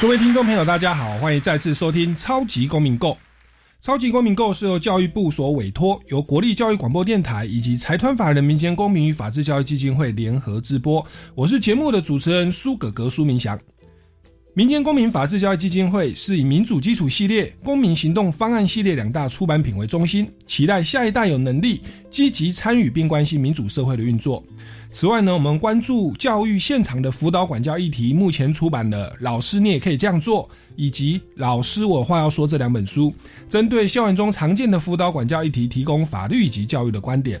各位听众朋友，大家好，欢迎再次收听《超级公民购》。《超级公民购》是由教育部所委托，由国立教育广播电台以及财团法人民间公民与法制教育基金会联合直播。我是节目的主持人苏格格苏明祥。民间公民法治教育基金会是以民主基础系列、公民行动方案系列两大出版品为中心，期待下一代有能力积极参与并关心民主社会的运作。此外呢，我们关注教育现场的辅导管教议题，目前出版的《老师你也可以这样做》以及《老师我话要说》这两本书，针对校园中常见的辅导管教议题，提供法律以及教育的观点。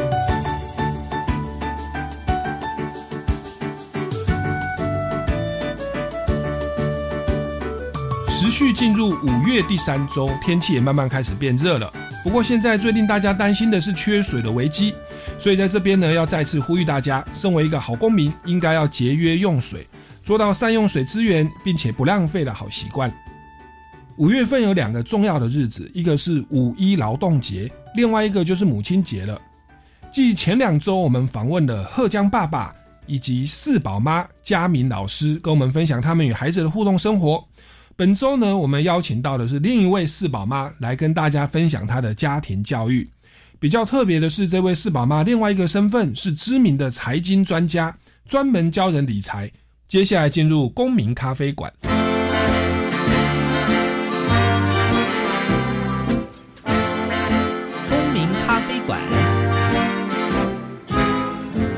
续进入五月第三周，天气也慢慢开始变热了。不过现在最令大家担心的是缺水的危机，所以在这边呢，要再次呼吁大家，身为一个好公民，应该要节约用水，做到善用水资源，并且不浪费的好习惯。五月份有两个重要的日子，一个是五一劳动节，另外一个就是母亲节了。继前两周我们访问了贺江爸爸以及四宝妈佳明老师，跟我们分享他们与孩子的互动生活。本周呢，我们邀请到的是另一位四宝妈来跟大家分享她的家庭教育。比较特别的是，这位四宝妈另外一个身份是知名的财经专家，专门教人理财。接下来进入公民咖啡馆。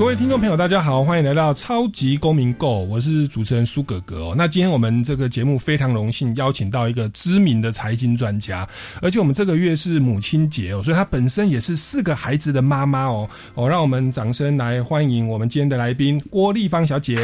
各位听众朋友，大家好，欢迎来到超级公民购，我是主持人苏格格哦。那今天我们这个节目非常荣幸邀请到一个知名的财经专家，而且我们这个月是母亲节哦，所以她本身也是四个孩子的妈妈哦哦，让我们掌声来欢迎我们今天的来宾郭丽芳小姐。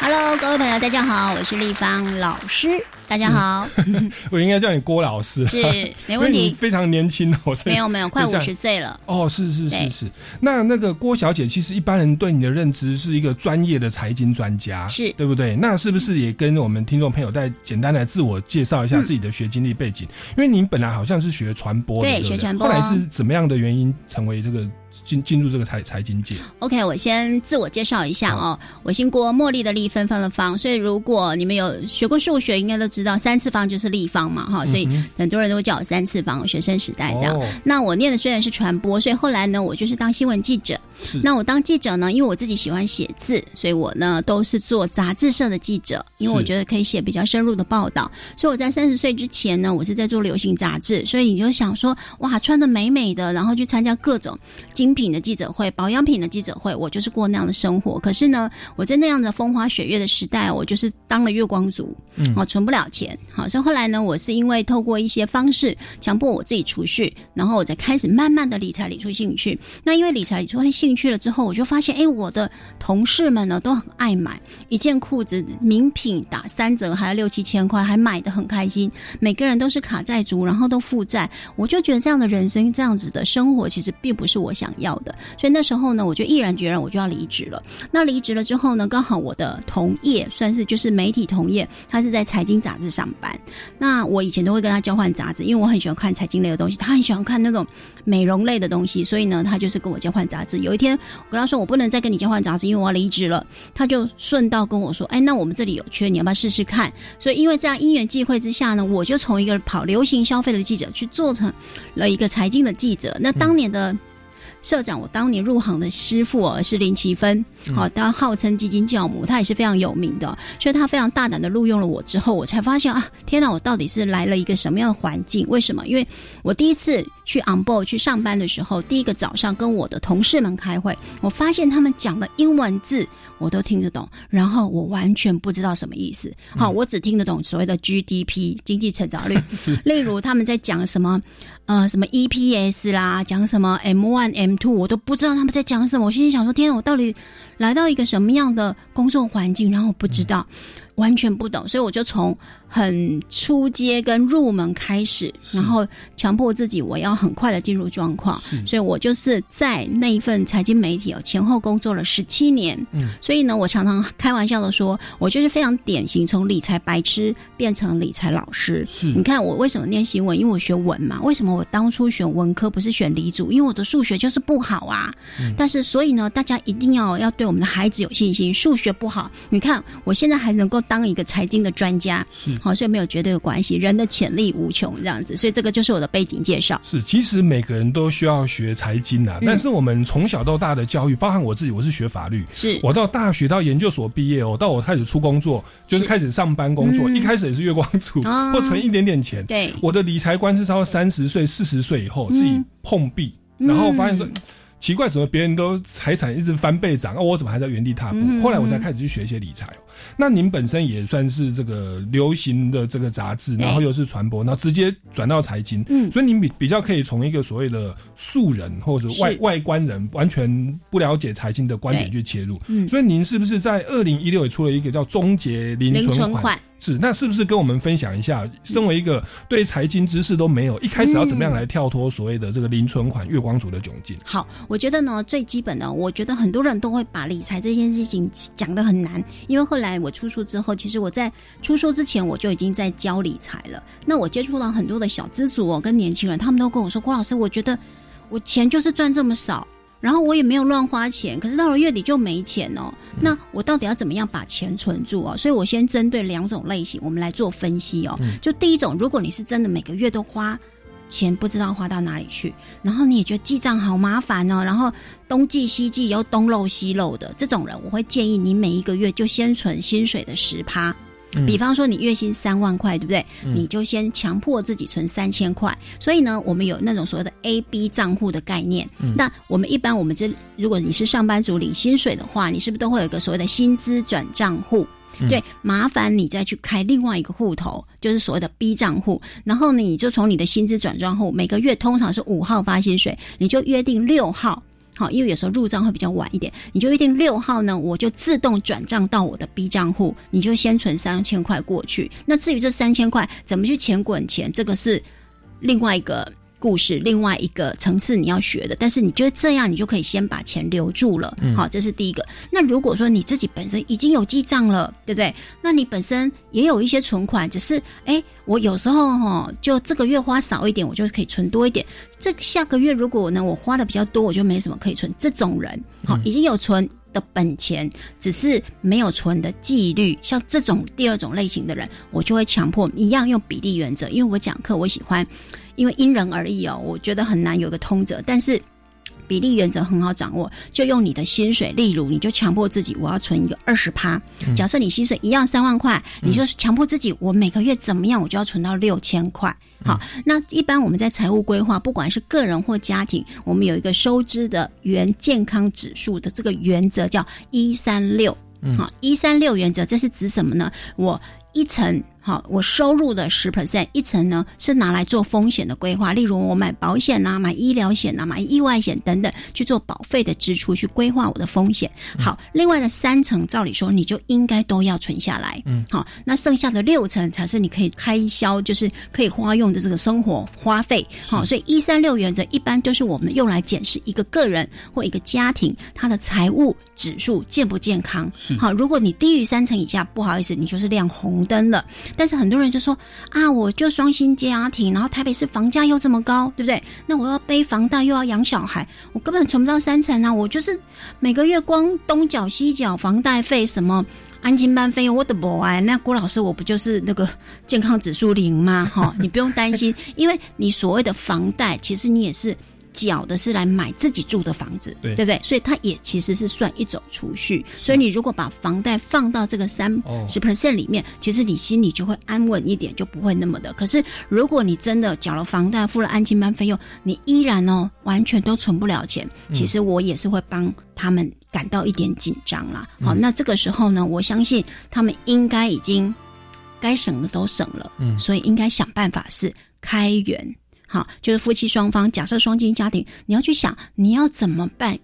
Hello，各位朋友，大家好，我是丽芳老师。大家好，我应该叫你郭老师，是 没问题，非常年轻哦，没有没有，快五十岁了。哦，是是是是。那那个郭小姐，其实一般人对你的认知是一个专业的财经专家，是对不对？那是不是也跟我们听众朋友再简单来自我介绍一下自己的学经历背景？因为您本来好像是学传播的，对，学传播，后来是怎么样的原因成为这个？进进入这个财财经界。OK，我先自我介绍一下哦，我姓郭，茉莉的莉，芬芬的芳。所以如果你们有学过数学，应该都知道三次方就是立方嘛，哈。所以很多人都叫我三次方。学生时代这样。那我念的虽然是传播，所以后来呢，我就是当新闻记者。那我当记者呢，因为我自己喜欢写字，所以我呢都是做杂志社的记者，因为我觉得可以写比较深入的报道。所以我在三十岁之前呢，我是在做流行杂志。所以你就想说，哇，穿的美美的，然后去参加各种精品的记者会、保养品的记者会，我就是过那样的生活。可是呢，我在那样的风花雪月的时代，我就是当了月光族，嗯哦，存不了钱。好，所以后来呢，我是因为透过一些方式强迫我自己储蓄，然后我才开始慢慢的理财理出兴趣。那因为理财理出兴趣了之后，我就发现，哎，我的同事们呢都很爱买一件裤子，名品打三折还要六七千块，还买的很开心。每个人都是卡债族，然后都负债，我就觉得这样的人生，这样子的生活，其实并不是我想要的。所以那时候呢，我就毅然决然，我就要离职了。那离职了之后呢，刚好我的同业算是就是媒体同业，他是在财经杂志上班。那我以前都会跟他交换杂志，因为我很喜欢看财经类的东西，他很喜欢看那种美容类的东西，所以呢，他就是跟我交换杂志。有一天。我跟他说，我不能再跟你交换杂志，因为我要离职了。他就顺道跟我说：“哎，那我们这里有缺，你要不要试试看？”所以，因为这样因缘际会之下呢，我就从一个跑流行消费的记者，去做成了一个财经的记者。那当年的。社长，我当年入行的师傅哦是林奇芬，好，他号称基金教母，他也是非常有名的，所以他非常大胆的录用了我之后，我才发现啊，天哪，我到底是来了一个什么样的环境？为什么？因为我第一次去 on board 去上班的时候，第一个早上跟我的同事们开会，我发现他们讲的英文字我都听得懂，然后我完全不知道什么意思。好，我只听得懂所谓的 GDP 经济成长率，例如他们在讲什么。呃，什么 EPS 啦，讲什么 M one M two，我都不知道他们在讲什么。我心里想说，天，我到底来到一个什么样的工作环境？然后我不知道。完全不懂，所以我就从很初阶跟入门开始，然后强迫自己我要很快的进入状况。所以我就是在那一份财经媒体哦前后工作了十七年。嗯，所以呢，我常常开玩笑的说，我就是非常典型从理财白痴变成理财老师。是，你看我为什么念新闻？因为我学文嘛。为什么我当初选文科不是选理组？因为我的数学就是不好啊。嗯，但是所以呢，大家一定要要对我们的孩子有信心。数学不好，你看我现在还能够。当一个财经的专家，是好，所以没有绝对的关系。人的潜力无穷，这样子，所以这个就是我的背景介绍。是，其实每个人都需要学财经啊，但是我们从小到大的教育，包含我自己，我是学法律，是我到大学到研究所毕业哦，到我开始出工作，就是开始上班工作，一开始也是月光族，或存一点点钱。对，我的理财观是超三十岁、四十岁以后自己碰壁，然后发现说。奇怪，怎么别人都财产一直翻倍涨，而我怎么还在原地踏步？后来我才开始去学一些理财。那您本身也算是这个流行的这个杂志，然后又是传播，然后直接转到财经，嗯所以您比比较可以从一个所谓的素人或者外外观人完全不了解财经的观点去切入。嗯所以您是不是在二零一六也出了一个叫“终结零存款”？是，那是不是跟我们分享一下？身为一个对财经知识都没有，一开始要怎么样来跳脱所谓的这个零存款月光族的窘境？好，我觉得呢，最基本的，我觉得很多人都会把理财这件事情讲得很难，因为后来我出书之后，其实我在出书之前我就已经在教理财了。那我接触了很多的小资族哦，跟年轻人，他们都跟我说：“郭老师，我觉得我钱就是赚这么少。”然后我也没有乱花钱，可是到了月底就没钱哦。那我到底要怎么样把钱存住哦？所以我先针对两种类型，我们来做分析哦。就第一种，如果你是真的每个月都花钱，不知道花到哪里去，然后你也觉得记账好麻烦哦，然后东记西记又东漏西漏的这种人，我会建议你每一个月就先存薪水的十趴。比方说，你月薪三万块，对不对？你就先强迫自己存三千块。所以呢，我们有那种所谓的 A、B 账户的概念。那我们一般，我们这如果你是上班族领薪水的话，你是不是都会有一个所谓的薪资转账户？对，麻烦你再去开另外一个户头，就是所谓的 B 账户。然后呢，你就从你的薪资转账户，每个月通常是五号发薪水，你就约定六号。好，因为有时候入账会比较晚一点，你就约定六号呢，我就自动转账到我的 B 账户，你就先存三千块过去。那至于这三千块怎么去钱滚钱，这个是另外一个。故事另外一个层次你要学的，但是你觉得这样你就可以先把钱留住了，好，这是第一个。那如果说你自己本身已经有记账了，对不对？那你本身也有一些存款，只是哎，我有时候哈，就这个月花少一点，我就可以存多一点。这下个月如果呢我花的比较多，我就没什么可以存。这种人好，已经有存的本钱，只是没有存的纪律。像这种第二种类型的人，我就会强迫一样用比例原则，因为我讲课我喜欢。因为因人而异哦，我觉得很难有个通则，但是比例原则很好掌握，就用你的薪水，例如你就强迫自己，我要存一个二十趴。假设你薪水一样三万块，你就强迫自己，我每个月怎么样，我就要存到六千块。好，那一般我们在财务规划，不管是个人或家庭，我们有一个收支的原健康指数的这个原则叫一三六。好，一三六原则，这是指什么呢？我一层。好，我收入的十 percent 一层呢，是拿来做风险的规划，例如我买保险呐，买医疗险呐，买意外险等等，去做保费的支出，去规划我的风险。好，另外的三层，照理说你就应该都要存下来。嗯，好，那剩下的六层才是你可以开销，就是可以花用的这个生活花费。好，所以一三六原则一般就是我们用来检视一个个人或一个家庭他的财务指数健不健康。好，如果你低于三成以下，不好意思，你就是亮红灯了。但是很多人就说啊，我就双薪家庭，然后台北市房价又这么高，对不对？那我要背房贷又要养小孩，我根本存不到三成啊！我就是每个月光东缴西缴房贷费，什么安心班费用，我的 boy，那郭老师我不就是那个健康指数零吗？哈，你不用担心，因为你所谓的房贷，其实你也是。缴的是来买自己住的房子，对对不对？所以它也其实是算一种储蓄。所以你如果把房贷放到这个三哦十 percent 里面，其实你心里就会安稳一点，就不会那么的。可是如果你真的缴了房贷，付了安亲班费用，你依然哦完全都存不了钱，嗯其实我也是会帮他们感到一点紧张啦。好，嗯那这个时候呢，我相信他们应该已经该省的都省了，嗯所以应该想办法是开源。好，就是夫妻双方，假设双亲家庭，你要去想你要怎么办，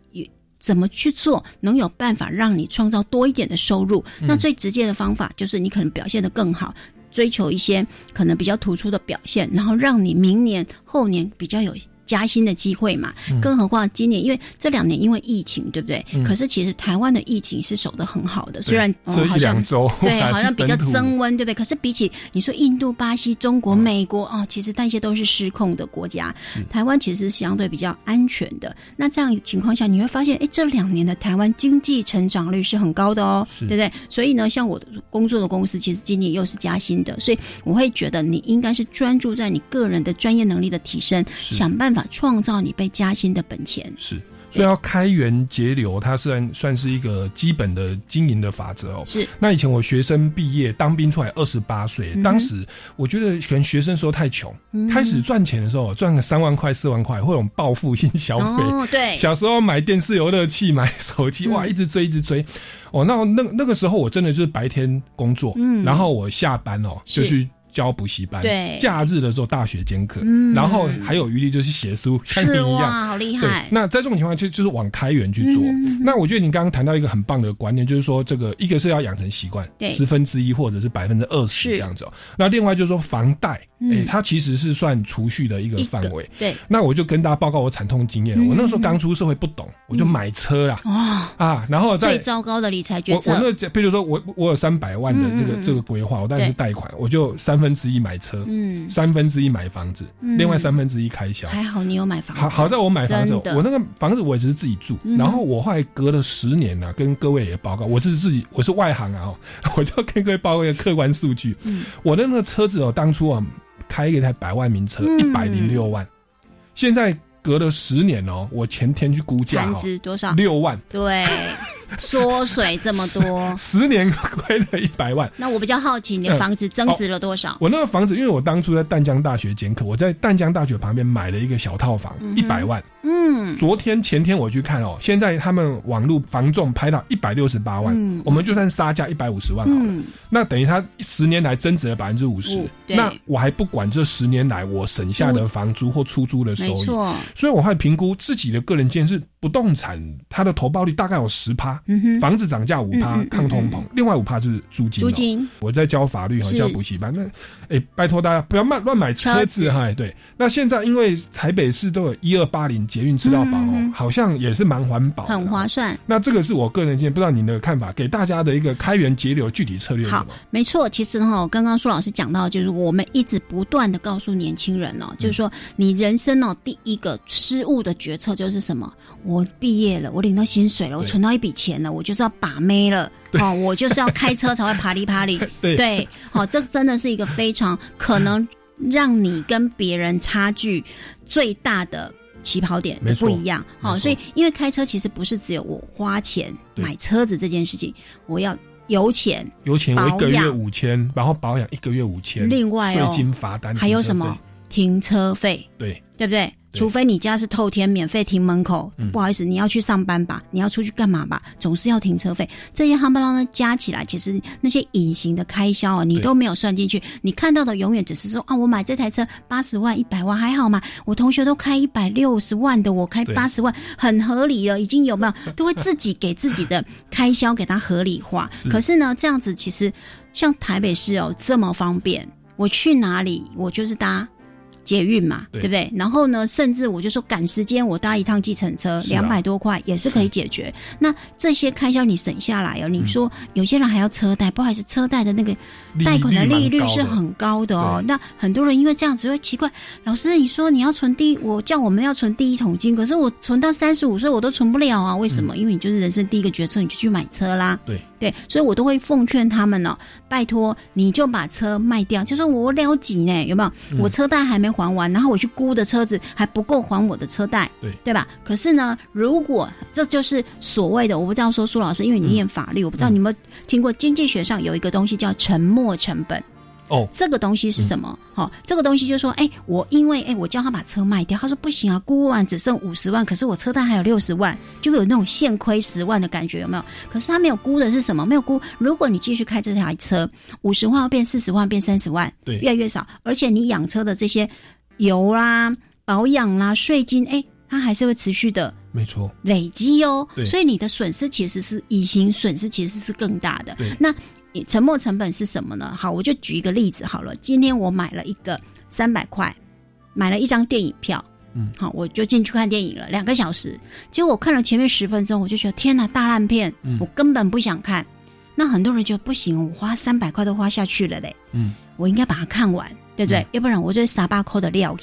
怎么去做，能有办法让你创造多一点的收入。嗯那最直接的方法就是你可能表现得更好，追求一些可能比较突出的表现，然后让你明年后年比较有。加薪的机会嘛，更何况今年因为这两年因为疫情，对不对？嗯可是其实台湾的疫情是守得很好的，虽然、哦两周对，好像比较增温，对不对？可是比起你说印度、巴西、中国、美国哦，其实那些都是失控的国家。台湾其实是相对比较安全的。那这样情况下，你会发现，哎，这两年的台湾经济成长率是很高的哦，对不对？所以呢，像我工作的公司，其实今年又是加薪的，所以我会觉得你应该是专注在你个人的专业能力的提升，想办法创造你被加薪的本钱。是，所以要开源节流，它算算是一个基本的经营的法则哦。是，那以前我学生毕业当兵出来二十八岁，嗯当时我觉得可能学生时候太穷，开始赚钱的时候赚个三万块四万块，会有种报复性消费。哦，对，小时候买电视游乐器、买手机，哇，嗯一直追一直追。哦，那那那个时候我真的就是白天工作，嗯然后我下班哦就去教补习班，对假日的时候大学兼课，嗯然后还有余力就是写书，像是您一样。哇，好厉对害，。那在这种情况下，就就是往开源去做。嗯那我觉得你刚刚谈到一个很棒的观念，就是说这个一个是要养成习惯，对十分之一或者是百分之二十这样子、哦。那另外就是说房贷，哎、嗯它其实是算储蓄的一个范围。对，那我就跟大家报告我惨痛经验我那时候刚出社会不懂，我就买车啦、哇，啊，然后再最糟糕的理财决我我策，那比如说我我有三百万的这个、嗯嗯嗯。这个规划，我当然是对。贷款，我就三分之一买车，嗯，三分之一买房子，嗯。另外三分之一开销。还好你有买房子，好好在我买房子，我那个房子我也只是自己住，嗯。然后我后来隔了十年呢、跟各位也报告，我是自己我是外行啊、哦，我就跟各位报告一个客观数据，嗯。我的那个车子哦，当初啊开一台百万名车嗯。一百零六万，现在隔了十年哦，我前天去估价产哦，值多少？六万，对，缩水这么多。十年亏了一百万。那我比较好奇，你的房子增值了多少？我那个房子，因为我当初在淡江大学兼课，我在淡江大学旁边买了一个小套房，一百、万。嗯，昨天前天我去看哦，现在他们网络房仲拍到一百六十八万，嗯我们就算杀价一百五十万好了，嗯，那等于他十年来增值了百分之五十那我还不管这十年来我省下的房租或出租的收益。所以我还评估自己的个人建是不动产，它的投报率大概有十趴。嗯，房子涨价五趴抗通膨，另外五趴就是租金、哦。租金我在教法律和教补习班，那哎、拜托大家不要乱乱买车车子子哈。对，那现在因为台北市都有一二八零捷运吃到饱哦，嗯好像也是蛮环保，很划。算。那这个是我个人见，不知道您的看法，给大家的一个开源节流具体策略好么？，没错。其实哈，刚刚苏老师讲到，就是我们一直不断的告诉年轻人嗯哦，就是说你人生哦第一个失误的决策就是什么？我毕业了，我领到薪水了，我存到一笔钱了，我就是要把妹了。哦，我就是要开车才会啪里啪里。对 对，好、这真的是一个非常可能 让你跟别人差距最大的起跑点不一样。好、所以因为开车其实不是只有我花钱买车子这件事情，我要油钱，油钱我一个月五千，然后保养一个月五千，另外哦税金罚单还有什么？停车费，对，对不对？对除非你家是透天免费停门口，嗯不好意思，你要去上班吧，你要出去干嘛吧，总是要停车费。这些夯不啷呢加起来，其实那些隐形的开销啊，你都没有算进去。你看到的永远只是说啊，我买这台车八十万、一百万还好嘛，我同学都开一百六十万的，我开八十万，很合理了，已经有没有？都会自己给自己的开销给它合理化。是可是呢，这样子其实像台北市哦这么方便，我去哪里我就是搭。捷运嘛，对对不对？然后呢，甚至我就说赶时间，我搭一趟计程车两百、多块也是可以解决。那这些开销你省下来哦，你说有些人还要车贷，不好意思，车贷的那个利贷款的利率是很高的哦。对那很多人因为这样子会奇怪，老师你说你要存第一，我叫我们要存第一桶金，可是我存到三十五岁我都存不了啊，为什么？因为你就是人生第一个决策，你就去买车啦。对对，所以我都会奉劝他们呢，拜托你就把车卖掉，就说我了几呢，有没有？我车贷还没还完，然后我去估的车子还不够还我的车贷，对对吧？可是呢，如果这就是所谓的，我不知道说苏老师，因为你念法律，我不知道你有没有听过经济学上有一个东西叫沉没成本。哦，这个东西是什么？好，这个东西就是说，哎，我因为哎，我叫他把车卖掉，他说不行啊，估完只剩五十万，可是我车贷还有六十万，就会有那种现亏十万的感觉，有没有？可是他没有估的是什么？没有估，如果你继续开这台车，五十万变四十万，变三十万，对，越来越少，而且你养车的这些油啦、保养啦、税金，哎，它还是会持续的，没错，累积哦。对，所以你的损失其实是隐形损失，其实是更大的。那。沉没成本是什么呢？好，我就举一个例子好了。今天我买了一个三百块，买了一张电影票，嗯，好，我就进去看电影了，两个小时。结果我看了前面十分钟，我就觉得天哪，大烂片，我根本不想看。那很多人就不行，我花三百块都花下去了嘞，嗯，我应该把它看完。对不对？要不然我就是傻巴扣的料！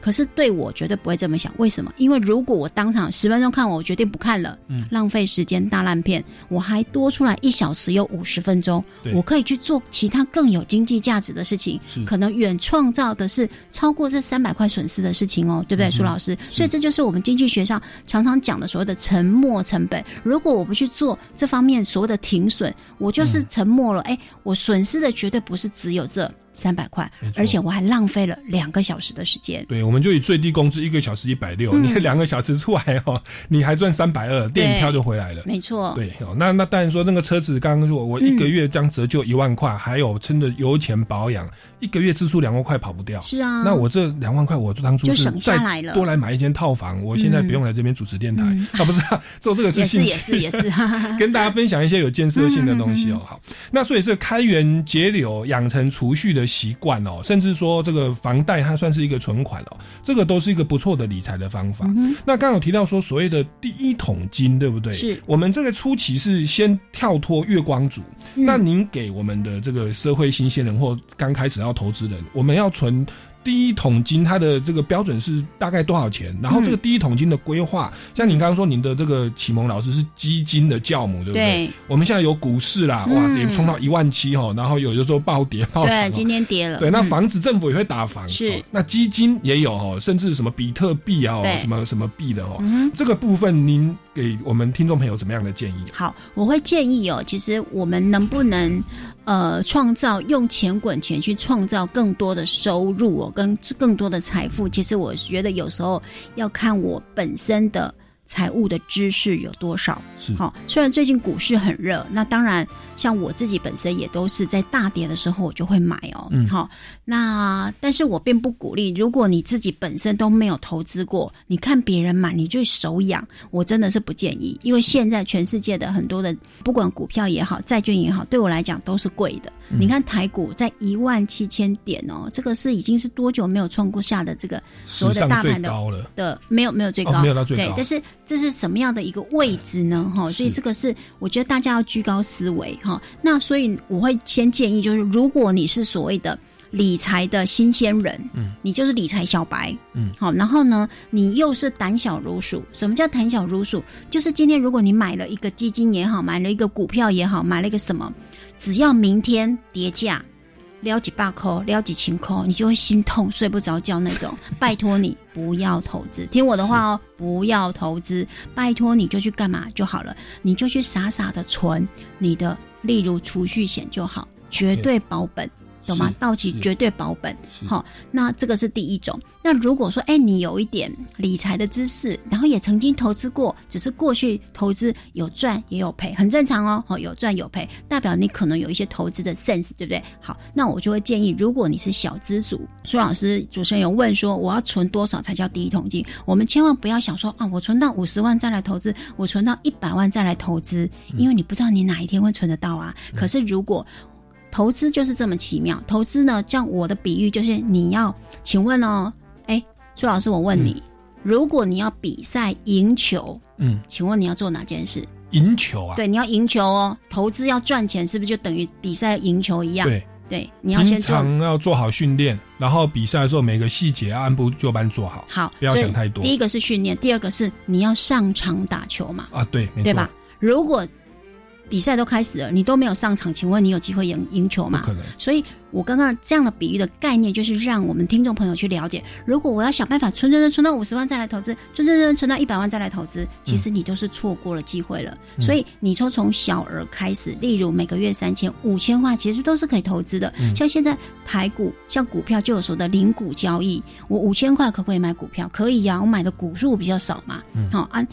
可是对我绝对不会这么想。为什么？因为如果我当场十分钟看完，我决定不看了，嗯，浪费时间大烂片，我还多出来一小时有五十分钟，我可以去做其他更有经济价值的事情，可能远创造的是超过这三百块损失的事情哦，对不对，苏老师？所以这就是我们经济学上常常讲的所谓的沉没成本。如果我不去做这方面所谓的停损，我就是沉没了。哎，我损失的绝对不是只有这。三百块，而且我还浪费了两个小时的时间。对，我们就以最低工资一个小时一百六，你两个小时出来哦，你还赚三百二，电影票就回来了。没错。对哦，那那当然说那个车子刚刚说，我一个月将折旧一万块，还有撑着油钱保养，一个月支出两万块跑不掉。是啊。那我这两万块，我当初就省下来了，多来买一间套房，我现在不用来这边主持电台 啊，不是做这个是兴趣，也是也是也是，跟大家分享一些有建设性的东西哦。好，那所以这开源节流，养成储蓄的习惯哦。甚至说这个房贷它算是一个存款哦，这个都是一个不错的理财的方法。那刚有提到说所谓的第一桶金，对不对？是我们这个初期是先跳脱月光族。那您给我们的这个社会新鲜人或刚开始要投资人，我们要存。第一桶金，它的这个标准是大概多少钱？然后这个第一桶金的规划，像你刚刚说，您的这个启蒙老师是基金的教母，对不对？我们现在有股市啦，哇，也冲到一万七哈，然后有的时候暴跌暴涨，对，今天跌了。对，那房子政府也会打房，是。那基金也有哦，甚至什么比特币啊，什么什么币的哈，这个部分您给我们听众朋友什么样的建议？好，我会建议哦，其实我们能不能？呃，创造用钱滚钱去创造更多的收入哦，跟更多的财富。其实我觉得有时候要看我本身的。财务的知识有多少？是好，虽然最近股市很热，那当然像我自己本身也都是在大跌的时候我就会买哦。嗯，好，那但是我并不鼓励，如果你自己本身都没有投资过，你看别人买你就手痒，我真的是不建议，因为现在全世界的很多的不管股票也好，债券也好，对我来讲都是贵的。你看台股在一万七千点哦，这个是已经是多久没有创过下的这个所谓的大盘的的没有没有最高没有到最高，对，但是。这是什么样的一个位置呢？哈，所以这个是我觉得大家要居高思维哈。那所以我会先建议，就是如果你是所谓的理财的新鲜人，嗯，你就是理财小白，嗯，好，然后呢，你又是胆小如鼠。什么叫胆小如鼠？就是今天如果你买了一个基金也好，买了一个股票也好，买了一个什么，只要明天跌价。撩几把扣，撩几千扣，你就会心痛，睡不着觉那种。拜托你不要投资，听我的话哦，不要投资。拜托你就去干嘛就好了，你就去傻傻的存你的，例如储蓄险就好，绝对保本。懂吗？到期绝对保本。好，那这个是第一种。那如果说，哎，你有一点理财的知识，然后也曾经投资过，只是过去投资有赚也有赔，很正常哦。好，有赚有赔，代表你可能有一些投资的 sense，对不对？好，那我就会建议，如果你是小资主，苏老师主持人有问说，我要存多少才叫第一桶金？我们千万不要想说啊，我存到五十万再来投资，我存到一百万再来投资，因为你不知道你哪一天会存得到啊。可是如果投资就是这么奇妙。投资呢，像我的比喻就是你要，请问哦，哎，朱老师，我问你，如果你要比赛赢球，嗯，请问你要做哪件事？赢球啊？对，你要赢球哦。投资要赚钱，是不是就等于比赛赢球一样？对，对，你要先做，要做好训练，然后比赛的时候每个细节按部就班做好。好，不要想太多。第一个是训练，第二个是你要上场打球嘛？啊，对，对吧？如果比赛都开始了，你都没有上场，请问你有机会赢赢球吗？可能。所以，我刚刚这样的比喻的概念，就是让我们听众朋友去了解，如果我要想办法存存存存到五十万再来投资，存存存存到一百万再来投资，其实你都是错过了机会了。所以，你从从小额开始，例如每个月三千、五千块，其实都是可以投资的。像现在台股，像股票就有所的零股交易，我五千块可不可以买股票？可以呀，我买的股数比较少嘛。好，按。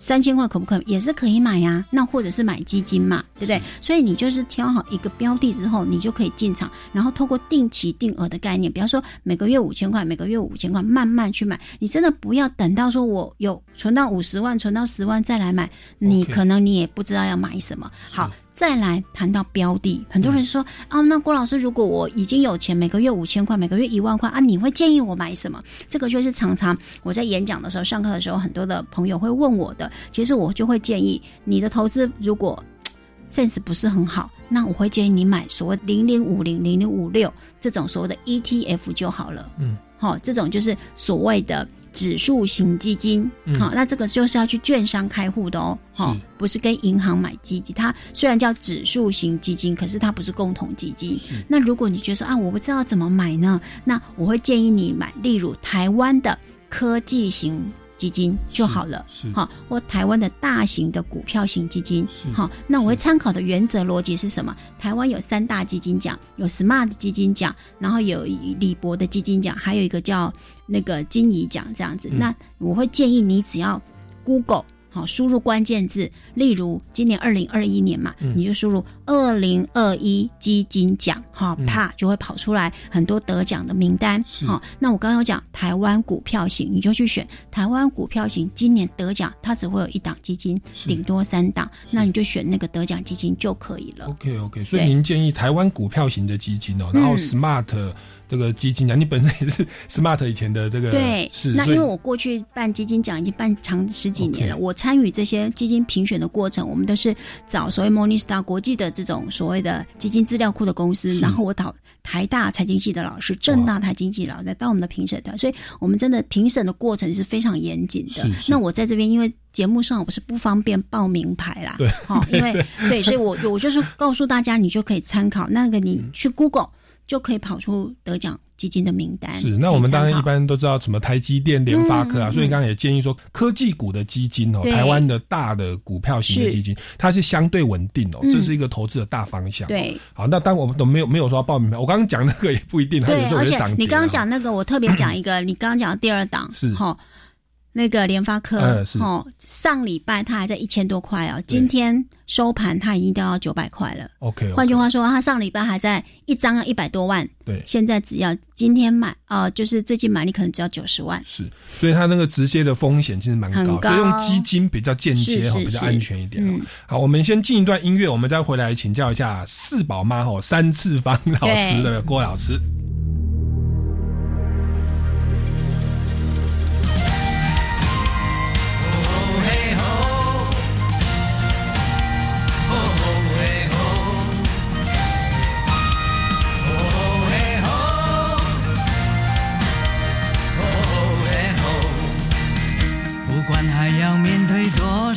三千块可不可以？也是可以买呀。那或者是买基金嘛，对不对？所以你就是挑好一个标的之后，你就可以进场，然后透过定期定额的概念，比方说每个月五千块，每个月五千块，慢慢去买。你真的不要等到说我有存到五十万，存到十万再来买，你可能你也不知道要买什么。好。再来谈到标的，很多人说啊，那郭老师，如果我已经有钱，每个月五千块，每个月一万块啊，你会建议我买什么？这个就是常常我在演讲的时候、上课的时候，很多的朋友会问我的。其实我就会建议你的投资，如果 sense 不是很好，那我会建议你买所谓零零五零、零零五六这种所谓的 ETF 就好了。嗯，好，这种就是所谓的。指数型基金，好，那这个就是要去券商开户的哦，好，不是跟银行买基金。它虽然叫指数型基金，可是它不是共同基金。那如果你觉得说啊，我不知道怎么买呢？那我会建议你买，例如台湾的科技型。基金就好了，好，或台湾的大型的股票型基金，好，那我会参考的原则逻辑是什么？台湾有三大基金奖，有 Smart 基金奖，然后有李博的基金奖，还有一个叫那个金怡奖，这样子。那我会建议你只要 Google。好，输入关键字，例如今年二零二一年嘛，你就输入二零二一基金奖，哈，啪就会跑出来很多得奖的名单。好，那我刚刚讲台湾股票型，你就去选台湾股票型，今年得奖它只会有一档基金，顶多三档，那你就选那个得奖基金就可以了。OK OK，所以您建议台湾股票型的基金哦，然后 Smart。这个基金奖，你本身也是 Smart 以前的这个对，是那因为我过去办基金奖已经办长十几年了，我参与这些基金评选的过程，我们都是找所谓 Morningstar 国际的这种所谓的基金资料库的公司，然后我找台大财经系的老师、正大财经系老师到我们的评审团，所以我们真的评审的过程是非常严谨的。那我在这边因为节目上我是不方便报名牌啦，对，好，因为对，所以我我就是告诉大家，你就可以参考那个，你去 Google。就可以跑出得奖基金的名单。是，那我们当然一般都知道什么台积电、联发科啊，所以刚刚也建议说，科技股的基金哦，台湾的大的股票型的基金，它是相对稳定哦，这是一个投资的大方向。对，好，那当我们都没有没有说报名牌，我刚刚讲那个也不一定，它有时候会涨。你刚刚讲那个，我特别讲一个，你刚刚讲第二档是哈。那个联发科，哦，上礼拜它还在一千多块哦，今天收盘它已经掉到九百块了。OK，换句话说，它上礼拜还在一张要一百多万，对，现在只要今天买啊，就是最近买你可能只要九十万。是，所以它那个直接的风险其实蛮高，所以用基金比较间接哈，比较安全一点。好，我们先进一段音乐，我们再回来请教一下四宝妈哦，三次方老师的郭老师。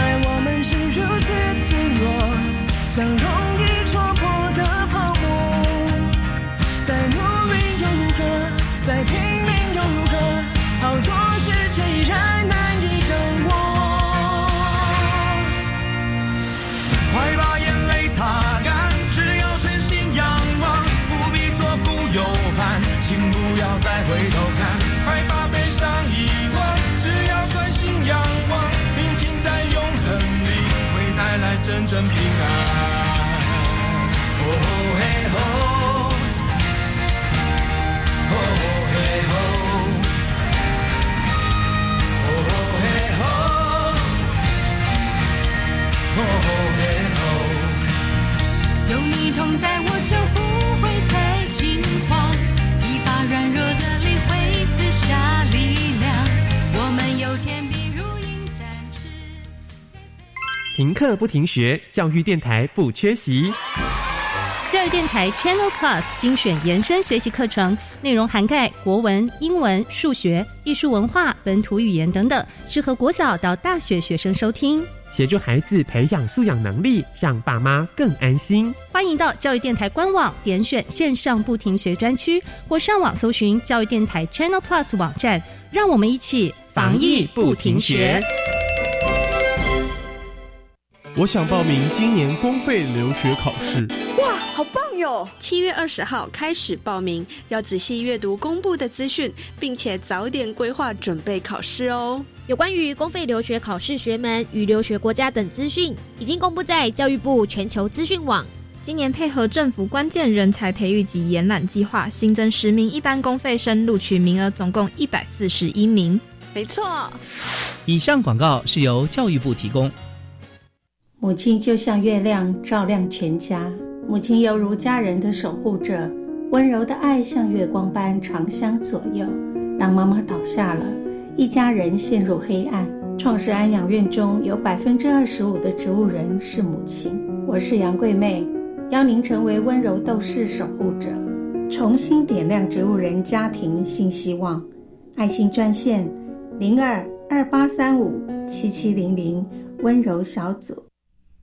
原来我们是如此脆弱，相融。来真正平安。哦嘿吼，哦嘿吼，哦嘿吼，哦嘿吼。有你同在，课不停学，教育电台不缺席。教育电台 Channel Plus 精选延伸学习课程，内容涵盖国文、英文、数学、艺术文化、本土语言等等，适合国小到大学学生收听。协助孩子培养素养能力，让爸妈更安心。欢迎到教育电台官网点选线上不停学专区，或上网搜寻教育电台 Channel Plus 网站，让我们一起防疫不停学。我想报名今年公费留学考试。哇，好棒哟！七月二十号开始报名，要仔细阅读公布的资讯，并且早点规划准备考试哦。有关于公费留学考试学门与留学国家等资讯，已经公布在教育部全球资讯网。今年配合政府关键人才培育及延揽计划，新增十名一般公费生录取名额，总共一百四十一名。没错。以上广告是由教育部提供。母亲就像月亮，照亮全家。母亲犹如家人的守护者，温柔的爱像月光般长相左右。当妈妈倒下了，一家人陷入黑暗。创世安养院中有百分之二十五的植物人是母亲。我是杨桂妹，邀您成为温柔斗士守护者，重新点亮植物人家庭新希望。爱心专线：零二二八三五七七零零，温柔小组。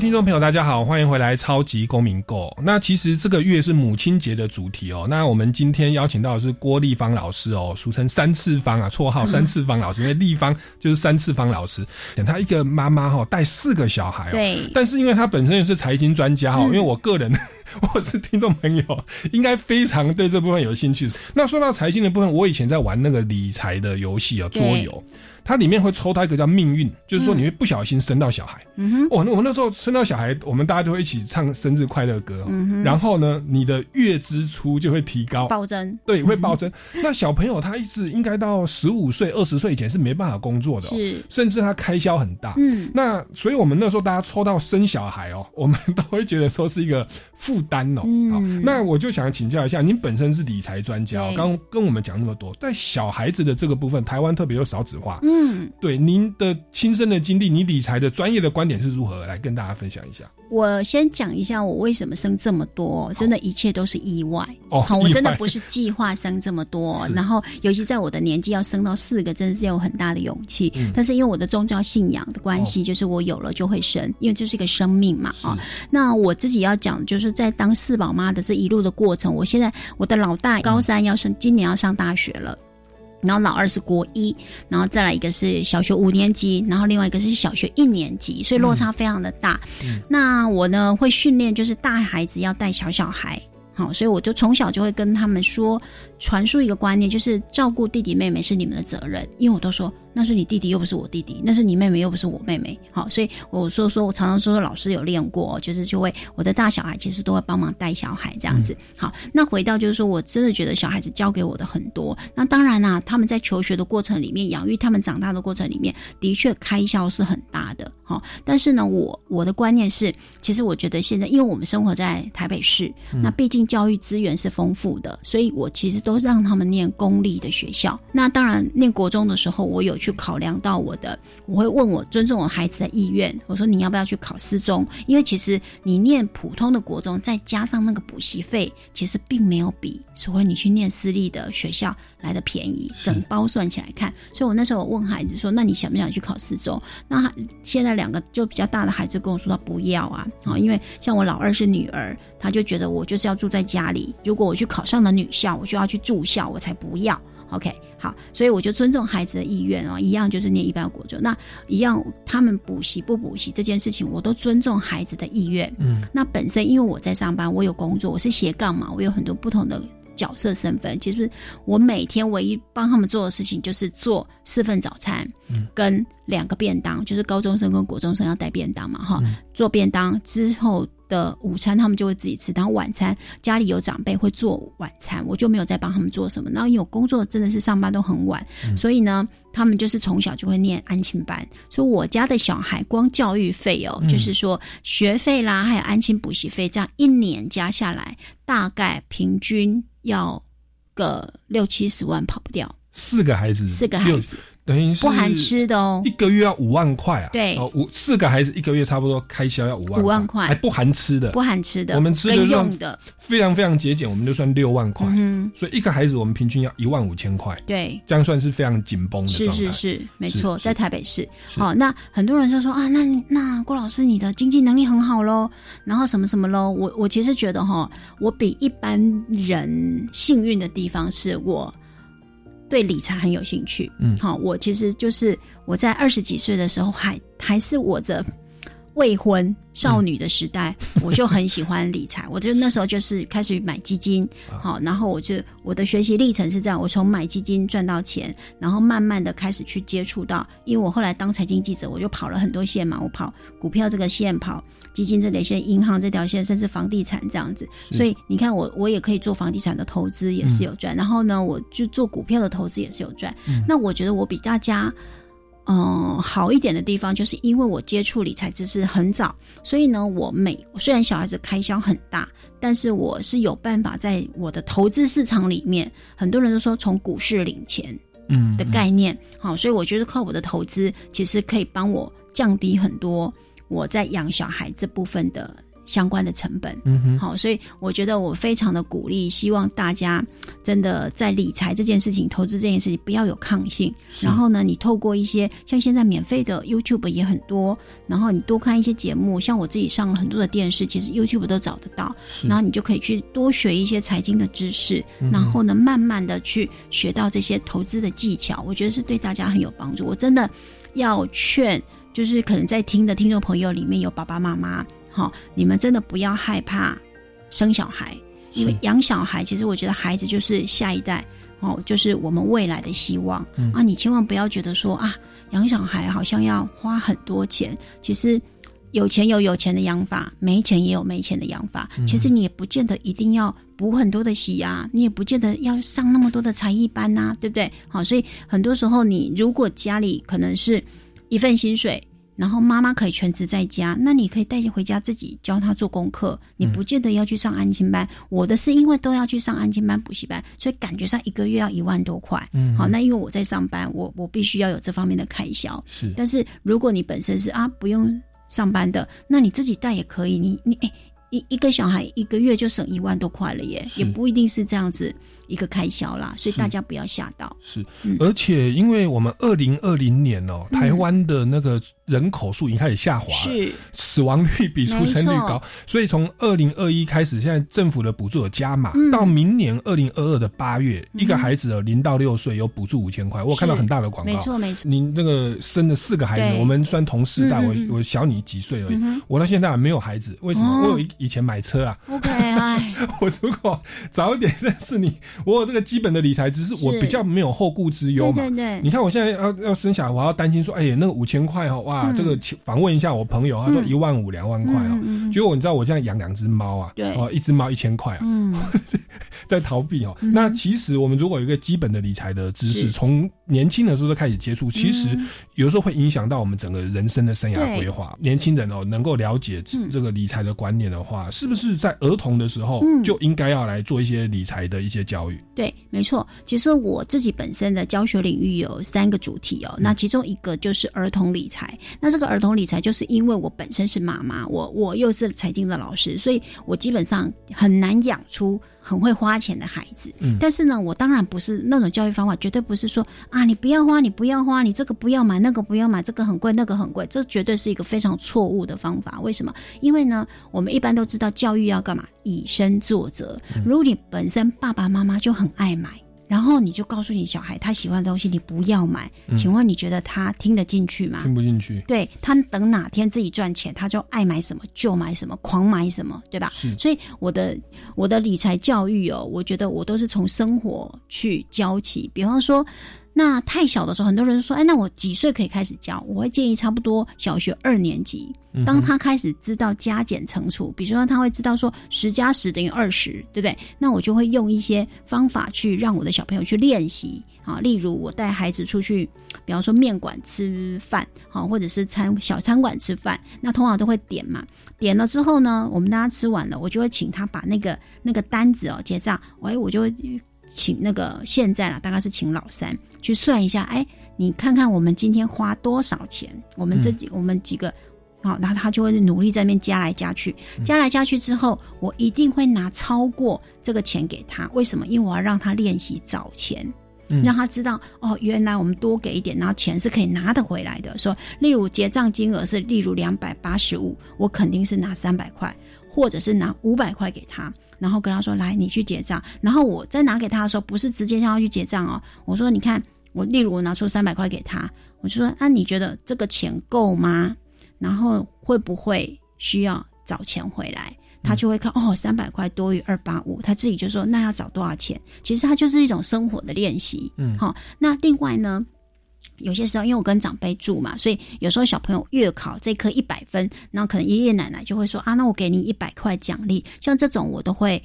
听众朋友，大家好，欢迎回来《超级公民购》。那其实这个月是母亲节的主题哦。那我们今天邀请到的是郭立方老师哦，俗称三次方啊，绰号三次方老师，因为立方就是三次方老师。他一个妈妈哈，带四个小孩哦。对。但是因为他本身也是财经专家哦，因为我个人 我是听众朋友，应该非常对这部分有兴趣。那说到财经的部分，我以前在玩那个理财的游戏啊，桌游。它里面会抽到一个叫命运，就是说你会不小心生到小孩。嗯哼，哦，那我们那时候生到小孩，我们大家就会一起唱生日快乐歌。嗯哼，然后呢，你的月支出就会提高，暴增。对，会暴增。那小朋友他一直应该到十五岁、二十岁以前是没办法工作的，是，甚至他开销很大。嗯，那所以我们那时候大家抽到生小孩哦，我们 都会觉得说是一个负担哦。好，那我就想请教一下，您本身是理财专家，刚跟我们讲那么多，在小孩子的这个部分，台湾特别有少子化。嗯，对，您的亲身的经历，你理财的专业的观点是如何？来跟大家分享一下。我先讲一下我为什么生这么多，真的一切都是意外。哦，好，我真的不是计划生这么多，然后尤其在我的年纪要生到四个，真的是有很大的勇气。嗯、但是因为我的宗教信仰的关系，哦、就是我有了就会生，因为这是一个生命嘛啊。那我自己要讲，就是在当四宝妈的这一路的过程，我现在我的老大高三要升，今年要上大学了。然后老二是国一，然后再来一个是小学五年级，然后另外一个是小学一年级，所以落差非常的大。嗯、那我呢会训练，就是大孩子要带小小孩，好，所以我就从小就会跟他们说，传输一个观念，就是照顾弟弟妹妹是你们的责任，因为我都说。那是你弟弟，又不是我弟弟；那是你妹妹，又不是我妹妹。好，所以我说说，我常常说说，老师有练过，就是就会我的大小孩其实都会帮忙带小孩这样子。好，那回到就是说我真的觉得小孩子教给我的很多。那当然啦、啊，他们在求学的过程里面，养育他们长大的过程里面，的确开销是很大的。好，但是呢，我我的观念是，其实我觉得现在，因为我们生活在台北市，嗯那毕竟教育资源是丰富的，所以我其实都让他们念公立的学校。那当然，念国中的时候，我有去考量到我的，我会问我尊重我孩子的意愿，我说你要不要去考四中？因为其实你念普通的国中，再加上那个补习费，其实并没有比所谓你去念私立的学校来的便宜，整包算起来看。所以我那时候我问孩子说：“那你想不想去考四中？”那现在两个就比较大的孩子跟我说他不要啊，啊，因为像我老二是女儿，他就觉得我就是要住在家里，如果我去考上了女校，我就要去住校，我才不要。OK，好，所以我就尊重孩子的意愿哦，一样就是念一般国中，那一样他们补习不补习这件事情，我都尊重孩子的意愿。嗯，那本身因为我在上班，我有工作，我是斜杠嘛，我有很多不同的角色身份。其实我每天唯一帮他们做的事情就是做四份早餐，嗯跟两个便当，就是高中生跟国中生要带便当嘛，哈、嗯。做便当之后的午餐他们就会自己吃，然后晚餐家里有长辈会做晚餐，我就没有再帮他们做什么。然后因为我工作真的是上班都很晚，嗯。所以呢，他们就是从小就会念安亲班，所以我家的小孩光教育费哦，嗯。就是说学费啦，还有安亲补习费，这样一年加下来，大概平均要个六七十万跑不掉，四个孩子，四个孩子六等于不含吃的哦一。个月要五万块啊。对哦，五四个孩子一个月差不多开销要五万五万块还不含吃的，不含吃的我们吃的用的非常非常节俭，我们就算六万块。嗯所以一个孩子我们平均要一万五千块，对，这样算是非常紧绷的是。是是，没错，在台北市。是好、那很多人就说啊，那那郭老师你的经济能力很好喽，然后什么什么喽。我我其实觉得哈，我比一般人幸运的地方是我对理财很有兴趣。嗯好、我其实就是我在二十几岁的时候还还是我的未婚少女的时代，我就很喜欢理财。我就那时候就是开始买基金，好，然后我就我的学习历程是这样，我从买基金赚到钱，然后慢慢的开始去接触到，因为我后来当财经记者，我就跑了很多线嘛，我跑股票这个线，跑基金这条线，银行这条线，甚至房地产这样子。所以你看我我也可以做房地产的投资，也是有赚。然后呢，我就做股票的投资也是有赚。嗯那我觉得我比大家。嗯，好一点的地方就是因为我接触理财知识很早，所以呢，我每虽然小孩子开销很大，但是我是有办法在我的投资市场里面，很多人都说从股市领钱，嗯的概念，好，所以我觉得靠我的投资，其实可以帮我降低很多我在养小孩这部分的相关的成本。嗯哼好，所以我觉得我非常的鼓励，希望大家真的在理财这件事情、投资这件事情不要有抗性。然后呢，你透过一些像现在免费的 YouTube 也很多，然后你多看一些节目，像我自己上了很多的电视，其实 YouTube 都找得到。然后你就可以去多学一些财经的知识，嗯然后呢，慢慢的去学到这些投资的技巧，我觉得是对大家很有帮助。我真的要劝，就是可能在听的听众朋友里面有爸爸妈妈，好、你们真的不要害怕生小孩，因为养小孩，其实我觉得孩子就是下一代，哦，就是我们未来的希望、嗯啊！你千万不要觉得说啊，养小孩好像要花很多钱，其实。有钱有有钱的养法，没钱也有没钱的养法。嗯其实你也不见得一定要补很多的习啊、你也不见得要上那么多的才艺班呐、对不对？好，所以很多时候你如果家里可能是一份薪水，然后妈妈可以全职在家，那你可以带回家自己教他做功课，你不见得要去上安亲班。我的是因为都要去上安亲班、补习班，所以感觉上一个月要一万多块。嗯好，那因为我在上班，我我必须要有这方面的开销。是但是如果你本身是啊不用上班的，那你自己带也可以。你你哎。一一个小孩一个月就省一万多块了耶，也不一定是这样子一个开销啦，所以大家不要吓到。是。嗯，而且因为我们二零二零年哦，嗯。台湾的那个人口数已经开始下滑了，是。死亡率比出生率高，所以从二零二一开始，现在政府的补助有加码，嗯。到明年二零二二的八月，嗯。一个孩子哦零到六岁有补助五千块，我有看到很大的广告，没错没错。您那个生了四个孩子，我们算同世代，我我小你几岁而已。嗯，我到现在还没有孩子，为什么？哦。我有以以前买车啊，OK，哎，我如果早一点认识你，我有这个基本的理财知识，我比较没有后顾之忧嘛。对对对。你看我现在要要生小孩，我要担心说，哎呀，那个五千块哦，哇，嗯。这个请访问一下我朋友，他说嗯。一万五、两万块哦。结果你知道我现在养两只猫啊，对。哦，一只猫一千块啊，嗯，在逃避哦。嗯那其实我们如果有一个基本的理财的知识，从年轻的时候就开始接触，其实嗯有时候会影响到我们整个人生的生涯规划。年轻人哦，能够了解嗯。这个理财的观念的话，是不是在儿童的时候嗯就应该要来做一些理财的一些教育？对，没错。其实我自己本身的教学领域有三个主题哦，那其中一个就是儿童理财。那这个儿童理财，就是因为我本身是妈妈，我我又是财经的老师，所以我基本上很难养出很会花钱的孩子。嗯但是呢，我当然不是那种教育方法，绝对不是说啊，你不要花，你不要花，你这个不要买，那个不要买，这个很贵，那个很贵，这绝对是一个非常错误的方法。为什么？因为呢，我们一般都知道教育要干嘛，以身作则。如果你本身爸爸妈妈就很爱买。然后你就告诉你小孩他喜欢的东西你不要买，嗯请问你觉得他听得进去吗？听不进去。对他等哪天自己赚钱，他就爱买什么就买什么，狂买什么，对吧？所以我的我的理财教育哦，我觉得我都是从生活去教起。比方说，那太小的时候，很多人说，哎，那我几岁可以开始教？我会建议差不多小学二年级，当他开始知道加减乘除，比如说他会知道说十加十等于二十，对不对？那我就会用一些方法去让我的小朋友去练习啊，例如我带孩子出去，比方说面馆吃饭，好，或者是餐小餐馆吃饭，那通常都会点嘛，点了之后呢，我们大家吃完了，我就会请他把那个那个单子哦结账，哎，我就会请那个现在啦，大概是请老三去算一下，哎，你看看我们今天花多少钱，我们这几、我们几个。好，然后他就会努力在那边加来加去，加来加去之后，我一定会拿超过这个钱给他。为什么？因为我要让他练习找钱，嗯让他知道哦，原来我们多给一点，然后钱是可以拿得回来的。说，例如结账金额是例如两百八十五，我肯定是拿三百块，或者是拿五百块给他，然后跟他说：“来，你去结账。”然后我再拿给他的时候，不是直接让他去结账哦，我说：“你看，我例如我拿出三百块给他，我就说：啊，你觉得这个钱够吗？然后会不会需要找钱回来？”他就会看哦，三百块多于二八五，他自己就说那要找多少钱？其实他就是一种生活的练习。嗯好、那另外呢，有些时候因为我跟长辈住嘛，所以有时候小朋友月考这科一百分，然后可能爷爷奶奶就会说啊，那我给你一百块奖励。像这种我都会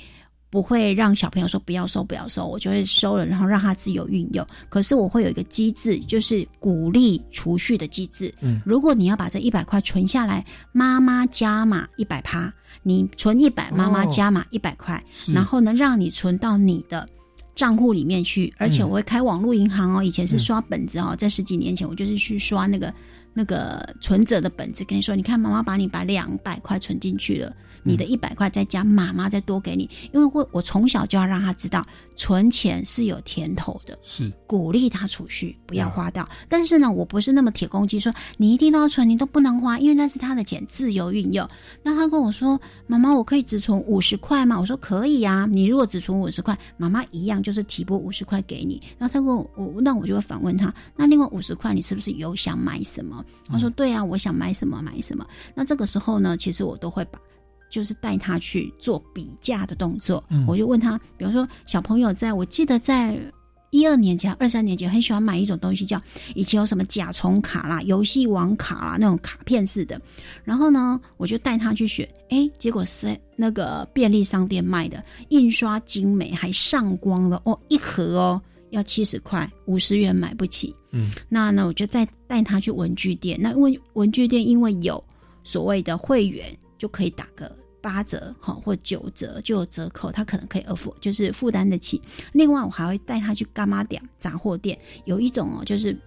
不会让小朋友说不要收不要收，我就会收了，然后让他自由运用。可是我会有一个机制，就是鼓励储蓄的机制。嗯如果你要把这一百块存下来，妈妈加码一百趴，你存一百，妈妈哦加码一百块，然后呢，让你存到你的。账户里面去，而且嗯我会开网络银行哦。以前是刷本子哦，在十几年前我就是去刷那个那个存折的本子，跟你说，你看妈妈把你把两百块存进去了，你的一百块再加妈妈再多给你，因为会我从小就要让他知道存钱是有甜头的，是鼓励他储蓄，不要花掉。但是呢，我不是那么铁公鸡，说你一定都要存，你都不能花，因为那是他的钱，自由运用。那他跟我说：“妈妈，我可以只存五十块吗？”我说：“可以呀、你如果只存五十块，妈妈一样就是提拨五十块给你。”然后他问，我那我就会反问他：“那另外五十块你是不是有想买什么？”他说：“对啊，我想买什么买什么。”那这个时候呢，其实我都会把。就是带他去做比价的动作，嗯我就问他，比如说小朋友在我记得在一二年级、二三年级很喜欢买一种东西，叫以前有什么甲虫卡啦、游戏王卡啦那种卡片式的。然后呢，我就带他去选，哎，结果是那个便利商店卖的，印刷精美，还上光了哦，一盒哦要七十块，五十元买不起。嗯，那呢，我就再带他去文具店。那文文具店因为有所谓的会员，就可以打个八折哈或九折就有折扣，他可能可以 afford 就是负担得起。另外，我还会带他去干妈店杂货店，有一种哦就是。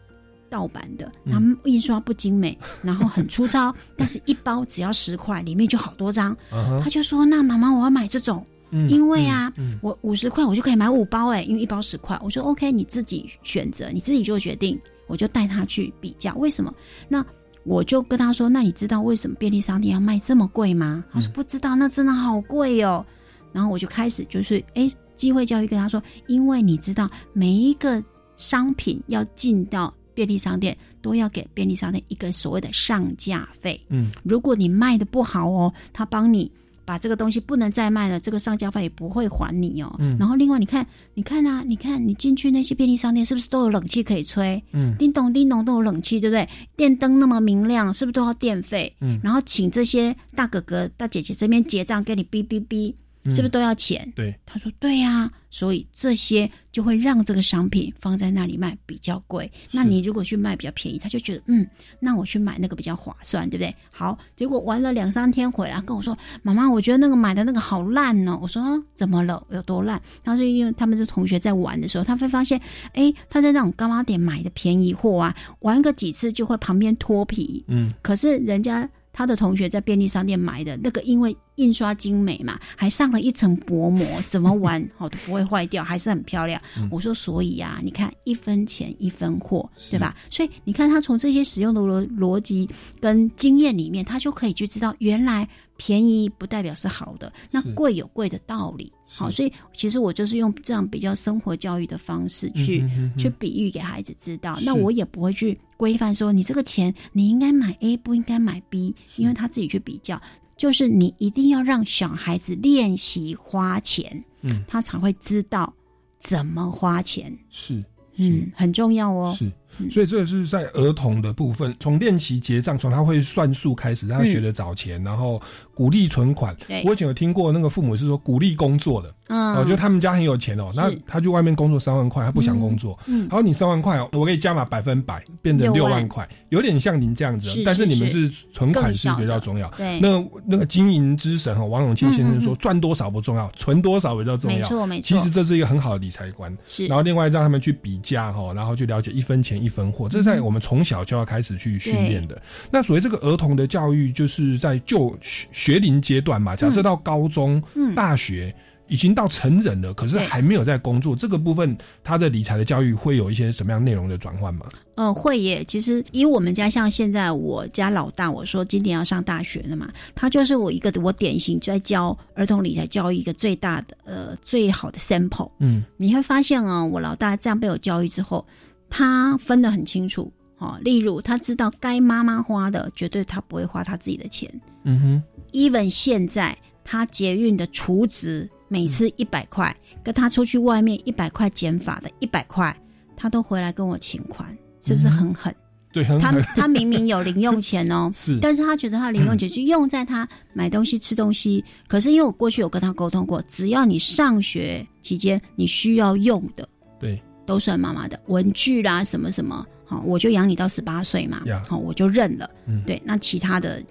盗版的，嗯然后印刷不精美，然后很粗糙，但是一包只要十块，里面就好多张。他就说：“那妈妈，我要买这种。”嗯因为啊，嗯嗯我五十块我就可以买五包哎，因为一包十块。我说 OK，你自己选择，你自己做决定。我就带他去比较，为什么？那我就跟他说，那你知道为什么便利商店要卖这么贵吗？他说不知道，那真的好贵哦。然后我就开始就是哎，机会教育跟他说，因为你知道每一个商品要进到便利商店，都要给便利商店一个所谓的上架费。嗯如果你卖的不好哦，他帮你把这个东西不能再卖了，这个上架费也不会还你哦。嗯然后另外你看，你看啊，你看你进去那些便利商店是不是都有冷气可以吹？嗯叮咚叮咚都有冷气，对不对？电灯那么明亮，是不是都要电费？嗯然后请这些大哥哥大姐姐这边结账，给你哔哔哔，嗯是不是都要钱？对，他说对呀、所以这些就会让这个商品放在那里卖比较贵。那你如果去卖比较便宜，他就觉得嗯，那我去买那个比较划算，对不对？好，结果玩了两三天回来跟我说，妈妈，我觉得那个买的那个好烂哦。我说、啊怎么了？有多烂？他说因为他们是同学在玩的时候，他会发现，哎，他在那种干妈店买的便宜货啊，玩个几次就会旁边脱皮。嗯可是人家他的同学在便利商店买的那个，因为印刷精美嘛，还上了一层薄膜，怎么玩好、都不会坏掉，还是很漂亮。嗯我说，所以啊，你看一分钱一分货，对吧？所以你看他从这些使用的逻逻辑跟经验里面，他就可以去知道，原来便宜不代表是好的，那贵有贵的道理。好，所以其实我就是用这样比较生活教育的方式去、嗯哼哼哼去比喻给孩子知道。那我也不会去规范说你这个钱你应该买 A 不应该买 B，因为他自己去比较。就是你一定要让小孩子练习花钱，嗯，他才会知道怎么花钱。是，嗯，很重要哦。是，所以这个是在儿童的部分，从练习结账，从他会算数开始，让他学得找钱，然后鼓励存款。对。我以前有听过那个父母是说鼓励工作的，嗯。哦，就他们家很有钱哦，那他去外面工作三万块，他不想工作，嗯。嗯。然后你三万块哦，我可以加码百分百，变成六万。块，有点像您这样子但是是你们是。是存款是比较重要。对。那那个经营之神哈，王永庆先生说，赚多少不重要，存多少比较重要。没错没错。其实这是一个很好的理财观。是。然后另外让他们去比价哈，然后去了解一分钱一分货，这是在我们从小就要开始去训练的。那所谓这个儿童的教育，就是在就学学龄阶段嘛，假设到高中、嗯大学。已经到成人了，可是还没有在工作，这个部分他的理财的教育会有一些什么样内容的转换吗？嗯，会耶。其实以我们家像现在我家老大，我说今年要上大学了嘛，他就是我一个我典型在教儿童理财教育一个最大的呃最好的 sample。嗯，你会发现啊、我老大这样被我教育之后，他分得很清楚。哦，例如他知道该妈妈花的，绝对他不会花他自己的钱。嗯哼，even 现在他捷运的储值每次一百块，跟他出去外面一百块减法的一百块，他都回来跟我请款，是不是很狠？对，很他狠，他明明有零用钱哦 是但是他觉得他零用钱就用在他买东西、吃东西。可是因为我过去有跟他沟通过，只要你上学期间你需要用的，对，都算妈妈的文具啦，什么什么，好，我就养你到十八岁嘛呀，好，我就认了。嗯对，那其他的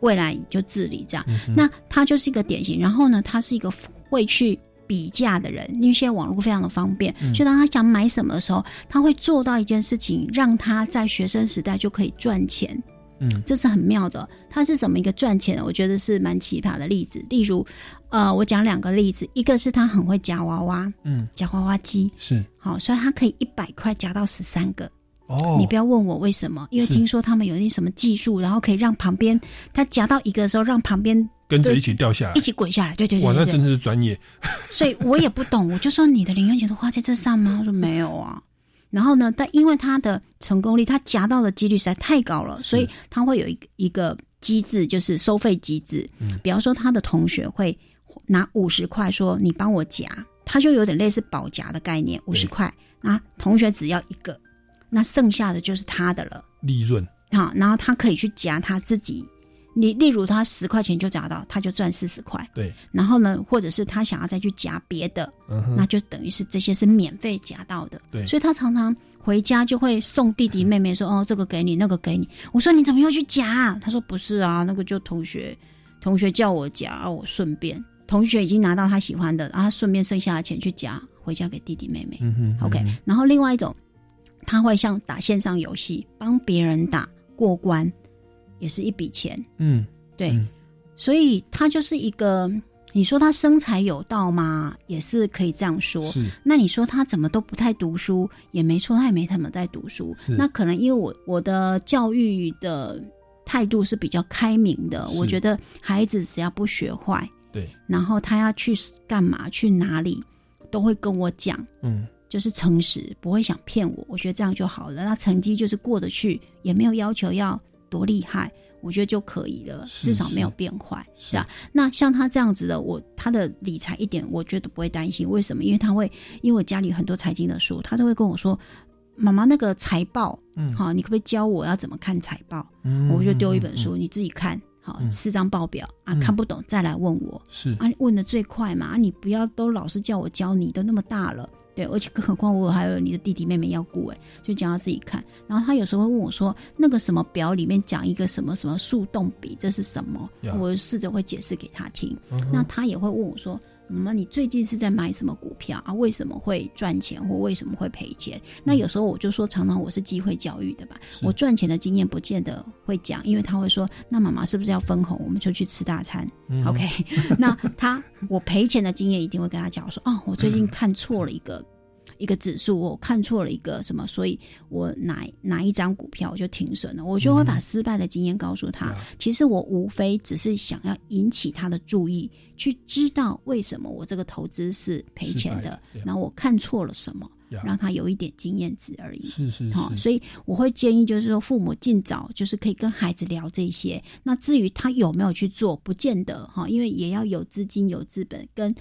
未来就自理这样。嗯那他就是一个典型，然后呢，他是一个会去比价的人，因为现在网络非常的方便，嗯所以当他想买什么的时候，他会做到一件事情，让他在学生时代就可以赚钱。嗯，这是很妙的。他是怎么一个赚钱的？我觉得是蛮奇葩的例子。例如，呃，我讲两个例子，一个是他很会夹娃娃，嗯，夹娃娃机，是好，所以他可以一百块夹到十三个。哦，你不要问我为什么，因为听说他们有一些什么技术，然后可以让旁边他夹到一个的时候，让旁边跟着一起掉下来一起滚下来。对对对哇，那真的是专业。所以我也不懂，我就说你的零用钱都花在这上吗？他说没有啊。然后呢，但因为他的成功率，他夹到的几率实在太高了，所以他会有一个一个机制，就是收费机制。嗯比方说，他的同学会拿五十块说你帮我夹，他就有点类似保夹的概念，五十块，那同学只要一个，那剩下的就是他的了。利润好，然后他可以去夹他自己。你例如他十块钱就夹到，他就赚四十块。对，然后呢，或者是他想要再去夹别的，嗯那就等于是这些是免费夹到的。对所以他常常回家就会送弟弟妹妹说：“ 哦，这个给你，那个给你。”我说：“你怎么又去夹啊？”他说：“不是啊，那个就同学同学叫我夹，啊我顺便同学已经拿到他喜欢的，然后顺便剩下的钱去夹回家给弟弟妹妹。嗯哼 OK，嗯哼然后另外一种，他会像打线上游戏，帮别人打过关，也是一笔钱。嗯，对，所以他就是一个，你说他生财有道吗？也是可以这样说。那你说他怎么都不太读书，也没错，他也没怎么在读书。那可能因为我我的教育的态度是比较开明的，我觉得孩子只要不学坏，对，然后他要去干嘛去哪里，都会跟我讲。嗯，就是诚实，不会想骗我，我觉得这样就好了。那成绩就是过得去，也没有要求要多厉害，我觉得就可以了，至少没有变坏，是吧？那像他这样子的，我他的理财一点我觉得不会担心，为什么？因为他会，因为我家里很多财经的书，他都会跟我说。妈妈，那个财报，嗯好，你可不可以教我要怎么看财报？嗯我就丢一本嗯书，你自己看，好，嗯四张报表啊，嗯看不懂再来问我。是啊，问的最快嘛，啊，你不要都老是叫我教你，都那么大了，对，而且更何况我还有你的弟弟妹妹要顾，哎，就讲他自己看。然后他有时候会问我说，那个什么表里面讲一个什么什么速动比，这是什么？我试着会解释给他听。嗯那他也会问我说。妈妈，你最近是在买什么股票啊？为什么会赚钱或为什么会赔钱？那有时候我就说，常常我是机会教育的吧。我赚钱的经验不见得会讲，因为他会说，那妈妈是不是要分红？我们就去吃大餐。嗯 OK，那他我赔钱的经验一定会跟他讲说，哦，我最近看错了一个一个指数，我看错了一个什么，所以我哪哪一张股票我就停损了，我就会把失败的经验告诉他。其实我无非只是想要引起他的注意，去知道为什么我这个投资是赔钱的然后我看错了什么。呀让他有一点经验值而已。是是好、是所以我会建议，就是说父母尽早就是可以跟孩子聊这些。那至于他有没有去做，不见得哈，因为也要有资金、有资本，跟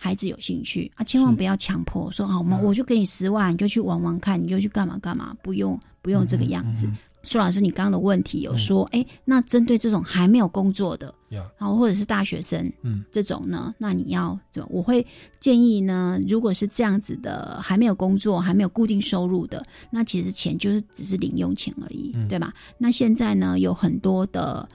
孩子有兴趣啊，千万不要强迫说好，我们我就给你十万，你就去玩玩看，你就去干嘛干嘛，不用不用这个样子。苏老师，你刚刚的问题有说，哎、那针对这种还没有工作的，呀。好，或者是大学生，嗯，这种呢，那你要，怎么我会建议呢，如果是这样子的，还没有工作，还没有固定收入的，那其实钱就是只是零用钱而已，嗯。对吧？那现在呢，有很多的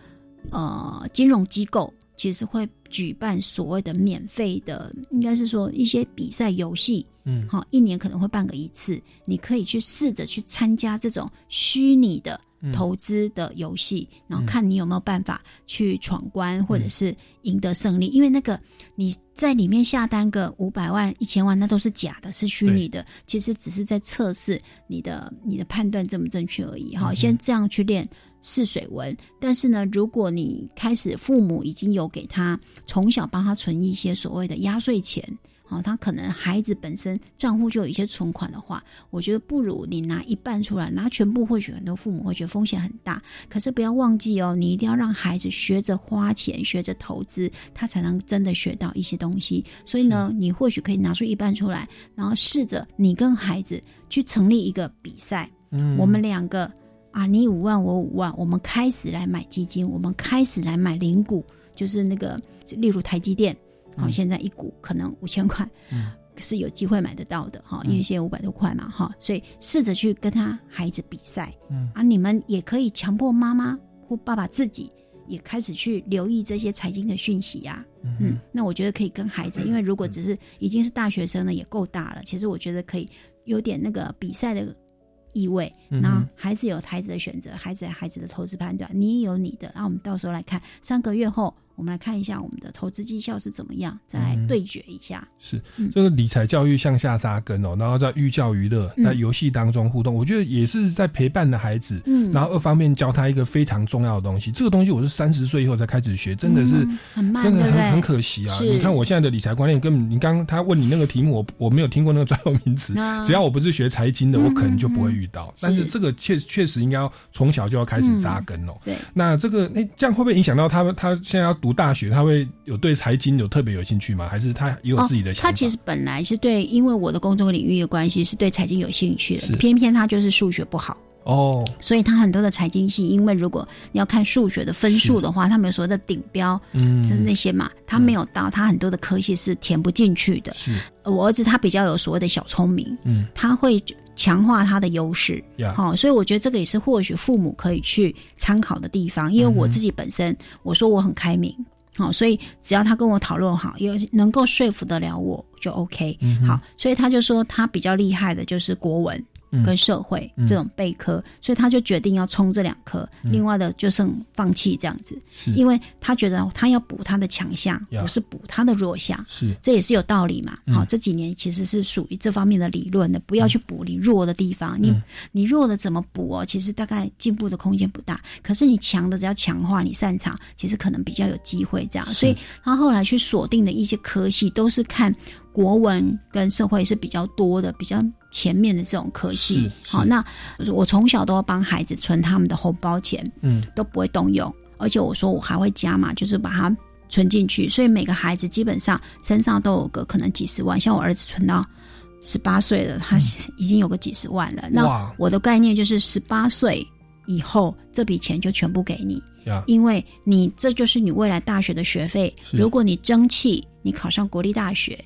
呃金融机构其实会举办所谓的免费的，应该是说一些比赛游戏，嗯好，一年可能会办个一次，你可以去试着去参加这种虚拟的嗯投资的游戏，然后看你有没有办法去闯关或者是赢得胜利。因为那个你在里面下单个五百万、一千万，那都是假的，是虚拟的，其实只是在测试你的你的判断正不正确而已。哈、嗯先这样去练。试水温，但是呢，如果你开始父母已经有给他从小帮他存一些所谓的压岁钱，哦，他可能孩子本身账户就有一些存款的话，我觉得不如你拿一半出来，拿全部，或许很多父母会觉得风险很大。可是不要忘记哦，你一定要让孩子学着花钱，学着投资，他才能真的学到一些东西。所以呢，你或许可以拿出一半出来，然后试着你跟孩子去成立一个比赛，嗯我们两个。啊，你五万，我五万，我们开始来买基金，我们开始来买零股，就是那个，例如台积电，好、嗯。现在一股可能五千块，嗯。是有机会买得到的哈，嗯。因为现在五百多块嘛哈，所以试着去跟他孩子比赛，嗯。啊，你们也可以强迫妈妈或爸爸自己也开始去留意这些财经的讯息呀、嗯，那我觉得可以跟孩子，因为如果只是已经是大学生了，也够大了，其实我觉得可以有点那个比赛的意味。那孩子有孩子的选择，孩子有孩子的投资判断，你也有你的。那我们到时候来看，三个月后我们来看一下我们的投资绩效是怎么样，再来嗯对决一下。是嗯这个理财教育向下扎根哦，然后在寓教于乐，嗯在游戏当中互动，我觉得也是在陪伴的孩子，嗯然后二方面教他一个非常重要的东西，这个东西我是三十岁以后才开始学，真的是、嗯很慢真的很很可惜啊！你看我现在的理财观念，根本你刚刚他问你那个题目，我我没有听过那个专有名词，啊只要我不是学财经的，嗯我可能就不会遇到。但是是这个确确实应该要从小就要开始扎根哦。对，那这个那、这样会不会影响到他们？他现在要读大学，他会有对财经有特别有兴趣吗？还是他也有自己的想法？哦他其实本来是对，因为我的工作领域的关系，是对财经有兴趣是的，偏偏他就是数学不好。哦，所以他很多的财经系，因为如果你要看数学的分数的话，他们有所谓的顶标，嗯就是那些嘛，他没有到，他很多的科系是填不进去的。是我儿子他比较有所谓的小聪明，嗯，他会强化他的优势，呀好、所以我觉得这个也是或许父母可以去参考的地方，因为我自己本身我说我很开明。好，所以只要他跟我讨论好，也能够说服得了我，就 OK。好，所以他就说他比较厉害的就是国文。嗯跟社会嗯这种备科，所以他就决定要冲这两科，嗯另外的就剩放弃这样子，因为他觉得他要补他的强项，不是补他的弱项。是这也是有道理嘛。嗯好、这几年其实是属于这方面的理论的，不要去补你弱的地方。你嗯你弱的怎么补哦？其实大概进步的空间不大。可是你强的只要强化你擅长，其实可能比较有机会这样。所以他后来去锁定的一些科系，都是看国文跟社会是比较多的，比较前面的这种科系好，那我从小都要帮孩子存他们的红包钱。嗯都不会动用，而且我说我还会加嘛，就是把它存进去，所以每个孩子基本上身上都有个可能几十万，像我儿子存到十八岁了，他已经有个几十万了。那我的概念就是十八岁以后这笔钱就全部给你，因为你这就是你未来大学的学费。如果你争气，你考上国立大学。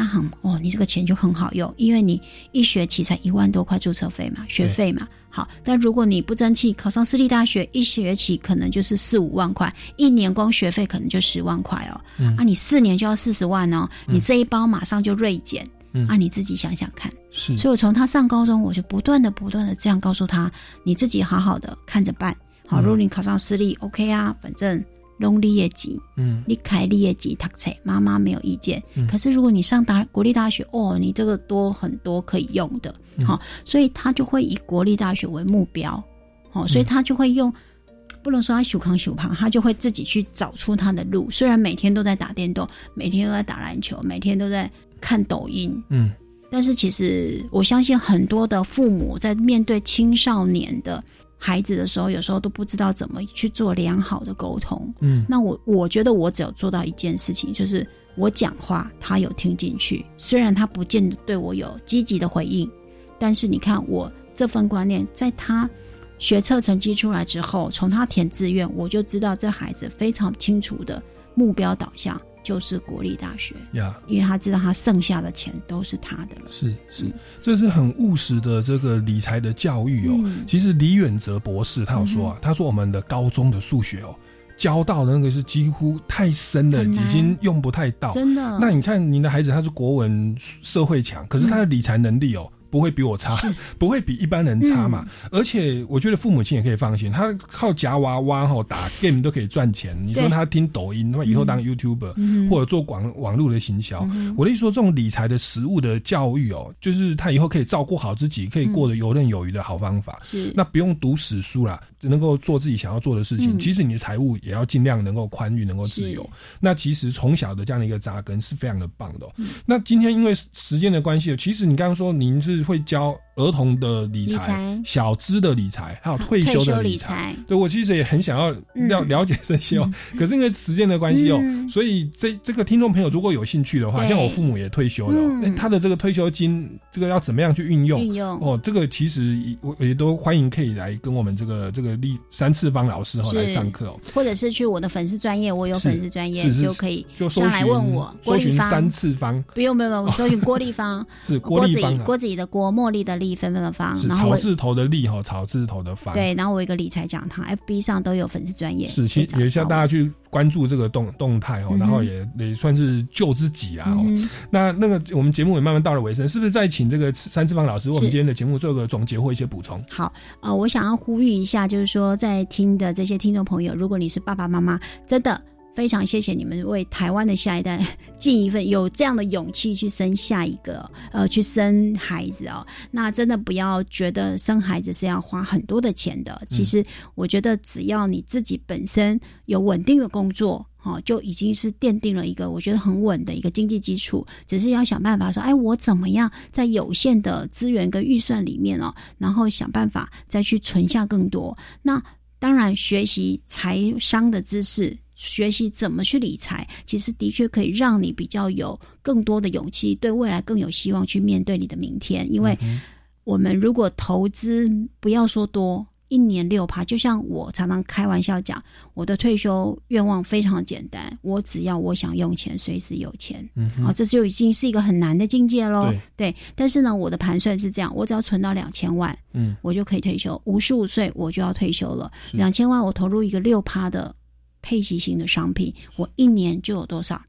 那很哦，你这个钱就很好用，因为你一学期才一万多块注册费嘛，学费嘛。好，但如果你不争气，考上私立大学，一学期可能就是四五万块，一年光学费可能就十万块哦。嗯啊，你四年就要四十万哦，你这一包马上就锐减。嗯啊，你自己想想看。是所以我从他上高中，我就不断的、不断的这样告诉他，你自己好好的看着办。好，嗯如果你考上私立，OK 啊，反正弄你的钱，嗯，你开你的钱读册，妈妈没有意见。嗯可是如果你上大国立大学，哦，你这个多很多可以用的，嗯好、所以他就会以国立大学为目标，好、嗯所以他就会用。不能说他朽康朽胖，他就会自己去找出他的路。虽然每天都在打电动，每天都在打篮球，每天都在看抖音，嗯，但是其实我相信很多的父母在面对青少年的孩子的时候，有时候都不知道怎么去做良好的沟通。嗯。那我我觉得我只有做到一件事情，就是我讲话他有听进去，虽然他不见得对我有积极的回应，但是你看我这份观念，在他学测成绩出来之后，从他填志愿，我就知道这孩子非常清楚的目标导向就是国立大学。呀，因为他知道他剩下的钱都是他的了。是是，这是很务实的这个理财的教育哦。嗯其实李远哲博士他有说啊，他说我们的高中的数学哦。教到的那个是几乎太深了，已经用不太到。真的那你看您的孩子，他是国文社会强，可是他的理财能力哦。不会比我差，不会比一般人差嘛。嗯而且我觉得父母亲也可以放心，他靠夹娃娃哈打 game 都可以赚钱。你说他听抖音，那么以后当 YouTuber、嗯或者做广网络的行销。嗯我的意思说，这种理财的实物的教育哦，就是他以后可以照顾好自己，可以过得游刃有余的好方法。是那不用读死书啦，能够做自己想要做的事情。嗯。其实你的财务也要尽量能够宽裕，能够自由。那其实从小的这样的一个扎根是非常的棒的、那今天因为时间的关系，其实你刚刚说您是会教儿童的理财、小资的理财，还有退休的理理财。对我其实也很想要嗯。了了解这些哦，可是因为时间的关系哦，嗯。所以这这个听众朋友如果有兴趣的话，像我父母也退休了、哎、他的这个退休金这个要怎么样去运用？运用。哦，这个其实我也都欢迎可以来跟我们这个这个立三次方老师哈、哦、是来上课哦。或者是去我的粉丝专业，我有粉丝专业就可以就搜上来问我郭搜寻立芳三次方。不用不用，不用 我搜寻郭立方，是郭立方啊。子仪郭子仪的郭，茉莉的莉，芬芬的芳，是然后草字头的立哈，草字头的方。对，然后我有一个理财讲堂，FB 上都有粉丝专业，是，其实也需要大家去关注这个动动态哦，然后也也算是救自己啊哦。嗯那那个我们节目也慢慢到了尾声，是不是再请这个三次方老师为我们今天的节目做个总结或一些补充？好，呃，我想要呼吁一下，就是说，在听的这些听众朋友，如果你是爸爸妈妈，真的非常谢谢你们为台湾的下一代 尽一份有这样的勇气去生下一个，呃，去生孩子哦。那真的不要觉得生孩子是要花很多的钱的，其实我觉得只要你自己本身有稳定的工作。哦，就已经是奠定了一个我觉得很稳的一个经济基础，只是要想办法说，哎，我怎么样在有限的资源跟预算里面哦，然后想办法再去存下更多。那当然，学习财商的知识，学习怎么去理财，其实的确可以让你比较有更多的勇气，对未来更有希望去面对你的明天。因为我们如果投资，不要说多。一年六趴，就像我常常开玩笑讲，我的退休愿望非常简单，我只要我想用钱，随时有钱。嗯好、这就已经是一个很难的境界喽。对但是呢，我的盘算是这样，我只要存到两千万，嗯，我就可以退休。五十五岁我就要退休了，是两千万我投入一个六趴的配息型的商品，我一年就有多少？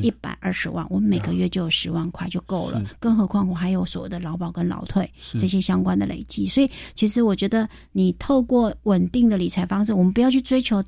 一百二十万，我每个月就有十万块就够了。更何况我还有所谓的劳保跟劳退这些相关的累积，所以其实我觉得你透过稳定的理财方式，我们不要去追求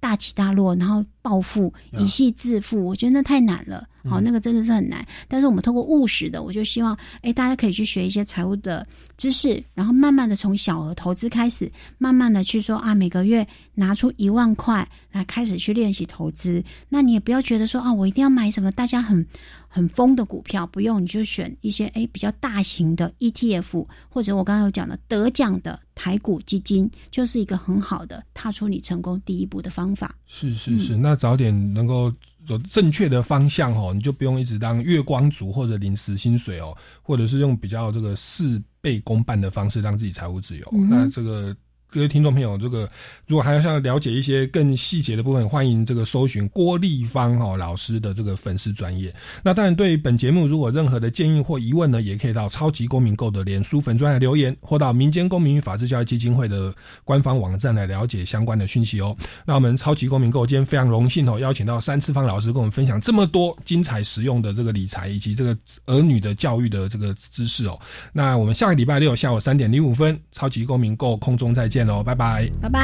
大起大落，然后暴富、一夕致富，我觉得那太难了。好、嗯那个真的是很难。但是我们透过务实的，我就希望，哎，大家可以去学一些财务的知识，然后慢慢的从小额投资开始，慢慢的去说啊，每个月拿出一万块来开始去练习投资。那你也不要觉得说啊，我一定要买什么大家很很疯的股票，不用，你就选一些哎比较大型的 ETF，或者我刚刚有讲的得奖的台股基金，就是一个很好的踏出你成功第一步的方法。是是是，那早点能够走正确的方向哦，你就不用一直当月光族或者临时薪水哦，或者是用比较这个事倍功半的方式让自己财务自由。嗯那这个。各位听众朋友，这个如果还要想了解一些更细节的部分，欢迎这个搜寻郭立芳哦老师的这个粉丝专业。那当然，对本节目如果任何的建议或疑问呢，也可以到超级公民购的脸书粉专来留言，或到民间公民与法治教育基金会的官方网站来了解相关的讯息哦。那我们超级公民购今天非常荣幸哦，邀请到三次方老师跟我们分享这么多精彩实用的这个理财以及这个儿女的教育的这个知识哦。那我们下个礼拜六下午三点零五分，超级公民购空中再见拜拜。拜拜。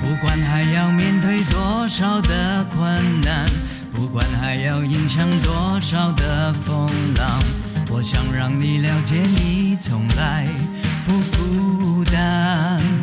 不管还要面对多少的困难不管还要迎向多少的风浪我想让你了解，你从来不孤单。